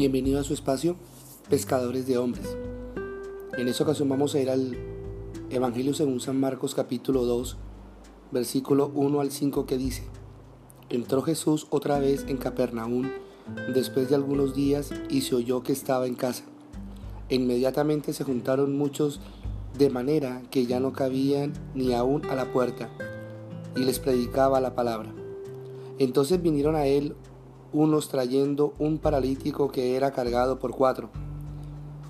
Bienvenido a su espacio, Pescadores de Hombres. En esta ocasión vamos a ir al Evangelio según San Marcos capítulo 2, versículo 1 al 5 que dice, Entró Jesús otra vez en Capernaum después de algunos días y se oyó que estaba en casa. Inmediatamente se juntaron muchos de manera que ya no cabían ni aún a la puerta, y les predicaba la palabra. Entonces vinieron a él unos trayendo un paralítico que era cargado por cuatro.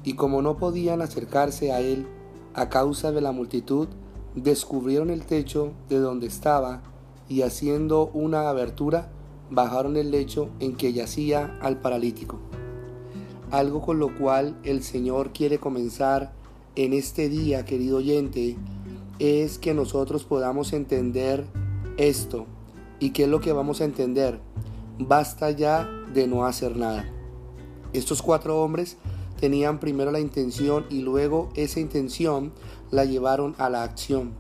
Y como no podían acercarse a él a causa de la multitud, descubrieron el techo de donde estaba y haciendo una abertura, bajaron el lecho en que yacía al paralítico. Algo con lo cual el Señor quiere comenzar en este día, querido oyente, es que nosotros podamos entender esto. ¿Y qué es lo que vamos a entender? Basta ya de no hacer nada. Estos cuatro hombres tenían primero la intención y luego esa intención la llevaron a la acción.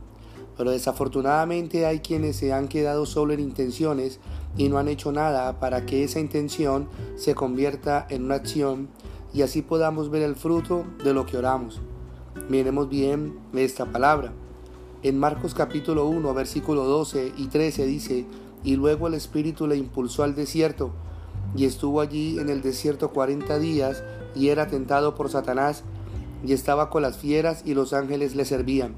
Pero desafortunadamente hay quienes se han quedado solo en intenciones y no han hecho nada para que esa intención se convierta en una acción y así podamos ver el fruto de lo que oramos. Miremos bien esta palabra. En Marcos capítulo 1, versículo 12 y 13 dice, y luego el Espíritu le impulsó al desierto, y estuvo allí en el desierto cuarenta días, y era tentado por Satanás, y estaba con las fieras, y los ángeles le servían.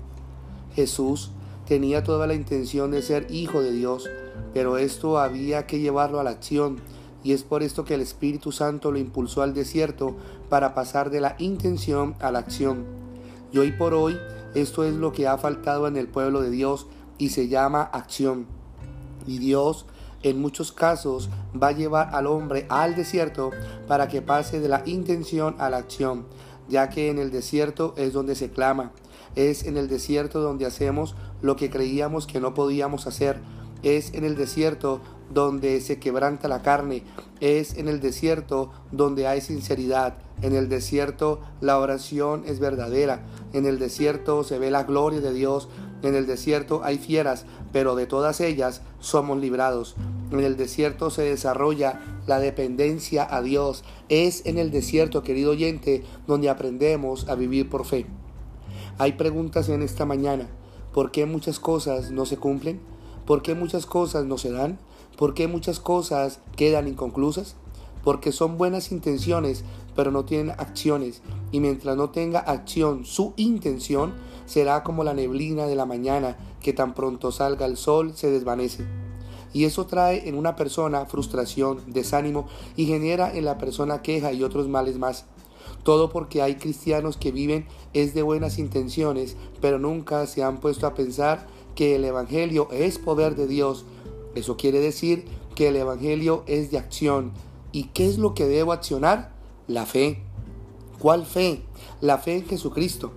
Jesús tenía toda la intención de ser hijo de Dios, pero esto había que llevarlo a la acción, y es por esto que el Espíritu Santo lo impulsó al desierto para pasar de la intención a la acción. Y hoy por hoy esto es lo que ha faltado en el pueblo de Dios y se llama acción. Y Dios en muchos casos va a llevar al hombre al desierto para que pase de la intención a la acción, ya que en el desierto es donde se clama, es en el desierto donde hacemos lo que creíamos que no podíamos hacer, es en el desierto donde se quebranta la carne, es en el desierto donde hay sinceridad, en el desierto la oración es verdadera, en el desierto se ve la gloria de Dios, en el desierto hay fieras, pero de todas ellas somos librados. En el desierto se desarrolla la dependencia a Dios. Es en el desierto, querido oyente, donde aprendemos a vivir por fe. Hay preguntas en esta mañana. ¿Por qué muchas cosas no se cumplen? ¿Por qué muchas cosas no se dan? ¿Por qué muchas cosas quedan inconclusas? Porque son buenas intenciones, pero no tienen acciones. Y mientras no tenga acción su intención, será como la neblina de la mañana que tan pronto salga el sol se desvanece. Y eso trae en una persona frustración, desánimo y genera en la persona queja y otros males más. Todo porque hay cristianos que viven es de buenas intenciones, pero nunca se han puesto a pensar que el Evangelio es poder de Dios. Eso quiere decir que el Evangelio es de acción. ¿Y qué es lo que debo accionar? La fe. ¿Cuál fe? La fe en Jesucristo.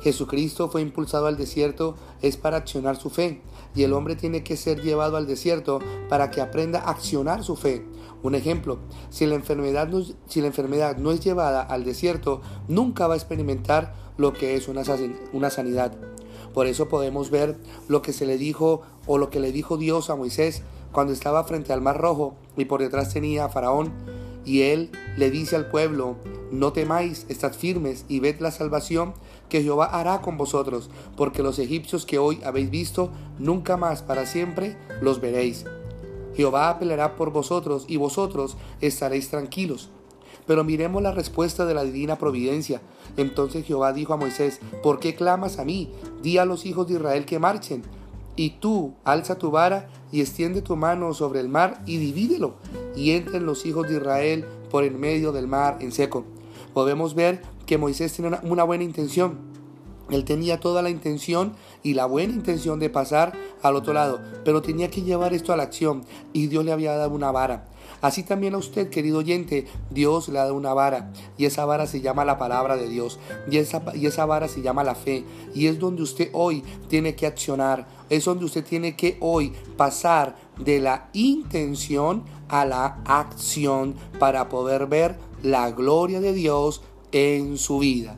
Jesucristo fue impulsado al desierto es para accionar su fe y el hombre tiene que ser llevado al desierto para que aprenda a accionar su fe. Un ejemplo, si la enfermedad no, si la enfermedad no es llevada al desierto, nunca va a experimentar lo que es una, una sanidad. Por eso podemos ver lo que se le dijo o lo que le dijo Dios a Moisés cuando estaba frente al mar rojo y por detrás tenía a Faraón y él le dice al pueblo, no temáis, estad firmes y ved la salvación que Jehová hará con vosotros, porque los egipcios que hoy habéis visto, nunca más para siempre los veréis. Jehová peleará por vosotros y vosotros estaréis tranquilos. Pero miremos la respuesta de la divina providencia. Entonces Jehová dijo a Moisés, ¿por qué clamas a mí? Di a los hijos de Israel que marchen. Y tú alza tu vara y extiende tu mano sobre el mar y divídelo, y entren los hijos de Israel por en medio del mar en seco. Podemos ver que Moisés tenía una, buena intención. Él tenía toda la intención y la buena intención de pasar al otro lado, pero tenía que llevar esto a la acción y Dios le había dado una vara. Así también a usted, querido oyente, Dios le ha dado una vara y esa vara se llama la palabra de Dios y esa, y esa vara se llama la fe y es donde usted hoy tiene que accionar, es donde usted tiene que hoy pasar de la intención a la acción para poder ver la gloria de Dios en su vida.